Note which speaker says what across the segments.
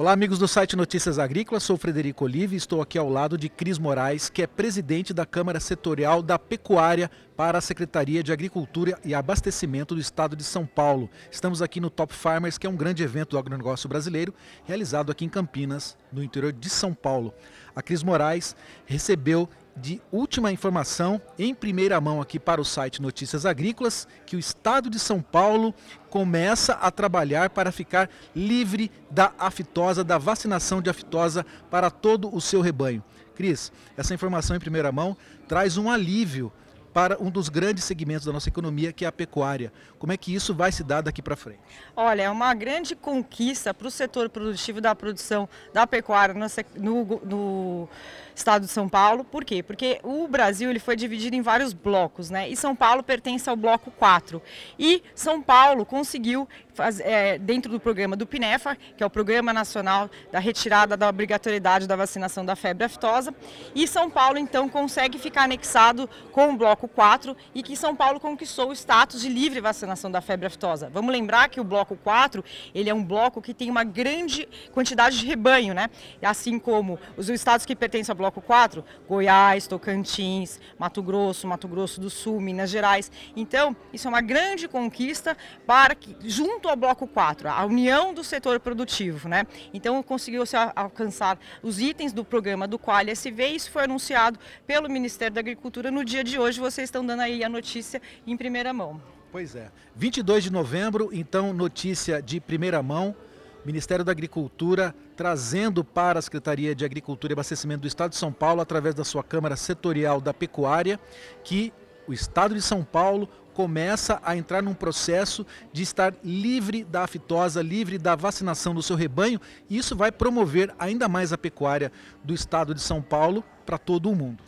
Speaker 1: Olá, amigos do site Notícias Agrícolas. Sou Frederico Olive e estou aqui ao lado de Cris Moraes, que é presidente da Câmara Setorial da Pecuária para a Secretaria de Agricultura e Abastecimento do Estado de São Paulo. Estamos aqui no Top Farmers, que é um grande evento do agronegócio brasileiro, realizado aqui em Campinas, no interior de São Paulo. A Cris Moraes recebeu de última informação em primeira mão aqui para o site Notícias Agrícolas que o estado de São Paulo começa a trabalhar para ficar livre da aftosa, da vacinação de aftosa para todo o seu rebanho. Cris, essa informação em primeira mão traz um alívio para um dos grandes segmentos da nossa economia, que é a pecuária. Como é que isso vai se dar daqui para frente?
Speaker 2: Olha, é uma grande conquista para o setor produtivo da produção da pecuária no, no, no, estado de São Paulo. Por quê? Porque o Brasil ele foi dividido em vários blocos, né? E São Paulo pertence ao bloco 4. E São Paulo conseguiu, faz, é, dentro do programa do PINEFA, que é o Programa Nacional da Retirada da Obrigatoriedade da Vacinação da Febre Aftosa, e São Paulo então consegue ficar anexado com o bloco bloco 4 e que São Paulo conquistou o status de livre vacinação da febre aftosa. Vamos lembrar que o bloco 4, ele é um bloco que tem uma grande quantidade de rebanho, né? Assim como os estados que pertencem ao bloco 4, Goiás, Tocantins, Mato Grosso, Mato Grosso do Sul, Minas Gerais. Então, isso é uma grande conquista para que junto ao bloco 4, a união do setor produtivo, né? Então, conseguiu se alcançar os itens do programa do Qual SV, e isso foi anunciado pelo Ministério da Agricultura no dia de hoje vocês estão dando aí a notícia em primeira mão.
Speaker 1: Pois é. 22 de novembro, então, notícia de primeira mão. Ministério da Agricultura trazendo para a Secretaria de Agricultura e Abastecimento do Estado de São Paulo, através da sua Câmara Setorial da Pecuária, que o Estado de São Paulo começa a entrar num processo de estar livre da aftosa, livre da vacinação do seu rebanho, e isso vai promover ainda mais a pecuária do Estado de São Paulo para todo o mundo.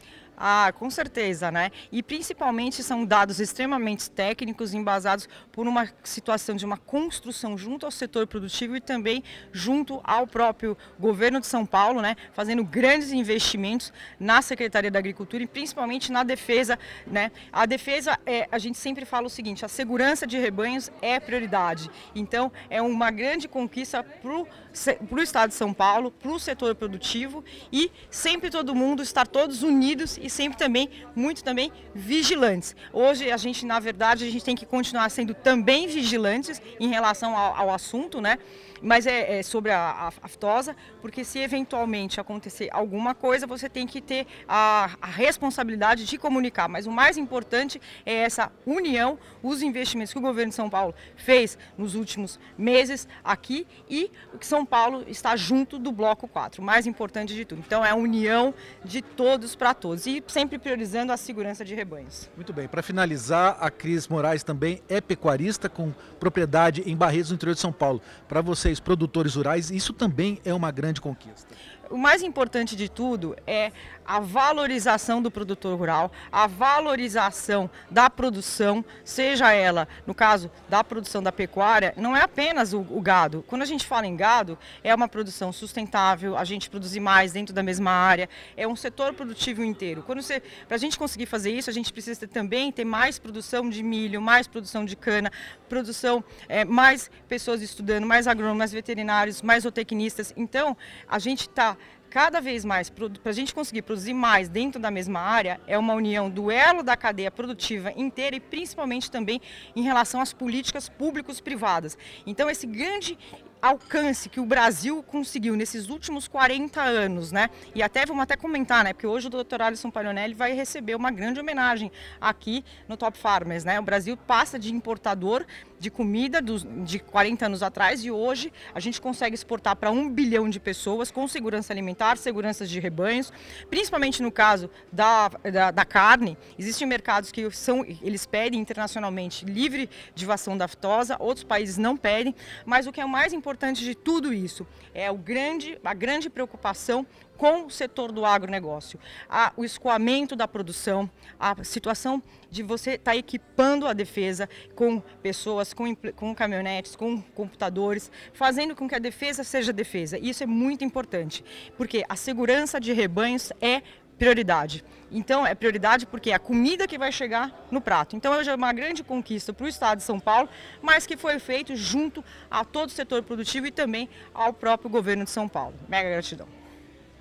Speaker 2: Ah, com certeza, né? E principalmente são dados extremamente técnicos, embasados por uma situação de uma construção junto ao setor produtivo e também junto ao próprio governo de São Paulo, né? Fazendo grandes investimentos na Secretaria da Agricultura e principalmente na defesa, né? A defesa, é, a gente sempre fala o seguinte, a segurança de rebanhos é prioridade. Então, é uma grande conquista para o Estado de São Paulo, para o setor produtivo e sempre todo mundo estar todos unidos e sempre também, muito também, vigilantes. Hoje a gente, na verdade, a gente tem que continuar sendo também vigilantes em relação ao, ao assunto, né? Mas é, é sobre a, a, aftosa, porque se eventualmente acontecer alguma coisa, você tem que ter a, a responsabilidade de comunicar. Mas o mais importante é essa união, os investimentos que o governo de São Paulo fez nos últimos meses aqui e que São Paulo está junto do bloco 4, o mais importante de tudo. Então é a união de todos para todos. E sempre priorizando a segurança de rebanhos.
Speaker 1: Muito bem. Para finalizar, a Cris Moraes também é pecuarista com propriedade em Barretos, no interior de São Paulo. Para vocês, produtores rurais, isso também é uma grande conquista
Speaker 2: o mais importante de tudo é a valorização do produtor rural, a valorização da produção, seja ela, no caso da produção da pecuária, não é apenas o, o gado. Quando a gente fala em gado, é uma produção sustentável, a gente produzir mais dentro da mesma área, é um setor produtivo inteiro. Para a gente conseguir fazer isso, a gente precisa ter, também ter mais produção de milho, mais produção de cana, produção, é, mais pessoas estudando, mais agrônomos, mais veterinários, mais zootecnistas. Então, a gente está cada vez mais, para a gente conseguir produzir mais dentro da mesma área, é uma união do elo da cadeia produtiva inteira e principalmente também em relação às políticas públicos privadas. Então, esse grande alcance que o Brasil conseguiu nesses últimos 40 anos, né? E até vamos até comentar, né? Porque hoje o Dr. Alisson Pagnonelli vai receber uma grande homenagem aqui no Top Farmers, né? O Brasil passa de importador de comida dos, de 40 anos atrás e hoje a gente consegue exportar para um bilhão de pessoas com segurança alimentar, segurança de rebanhos, principalmente no caso da, da, da carne. Existem mercados que são, eles pedem internacionalmente livre de vação da aftosa, outros países não pedem, mas o que é mais importante de tudo isso é o grande, a grande preocupação com o setor do agronegócio. A, o escoamento da produção, a situação de você estar tá equipando a defesa com pessoas, com, com caminhonetes, com computadores, fazendo com que a defesa seja defesa. Isso é muito importante, porque a segurança de rebanhos é prioridade. Então, é prioridade porque é a comida que vai chegar no prato. Então, hoje é uma grande conquista para o Estado de São Paulo, mas que foi feito junto a todo o setor produtivo e também ao próprio governo de São Paulo. Mega gratidão.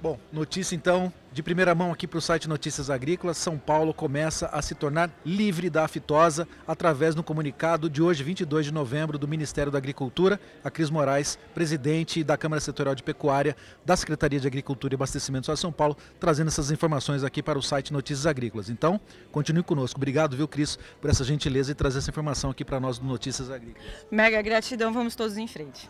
Speaker 1: Bom, notícia então de primeira mão aqui para o site Notícias Agrícolas. São Paulo começa a se tornar livre da aftosa através do comunicado de hoje, 22 de novembro, do Ministério da Agricultura. A Cris Moraes, presidente da Câmara Setorial de Pecuária da Secretaria de Agricultura e Abastecimento de São Paulo, trazendo essas informações aqui para o site Notícias Agrícolas. Então, continue conosco. Obrigado, viu, Cris, por essa gentileza e trazer essa informação aqui para nós do Notícias Agrícolas.
Speaker 2: Mega gratidão, vamos todos em frente.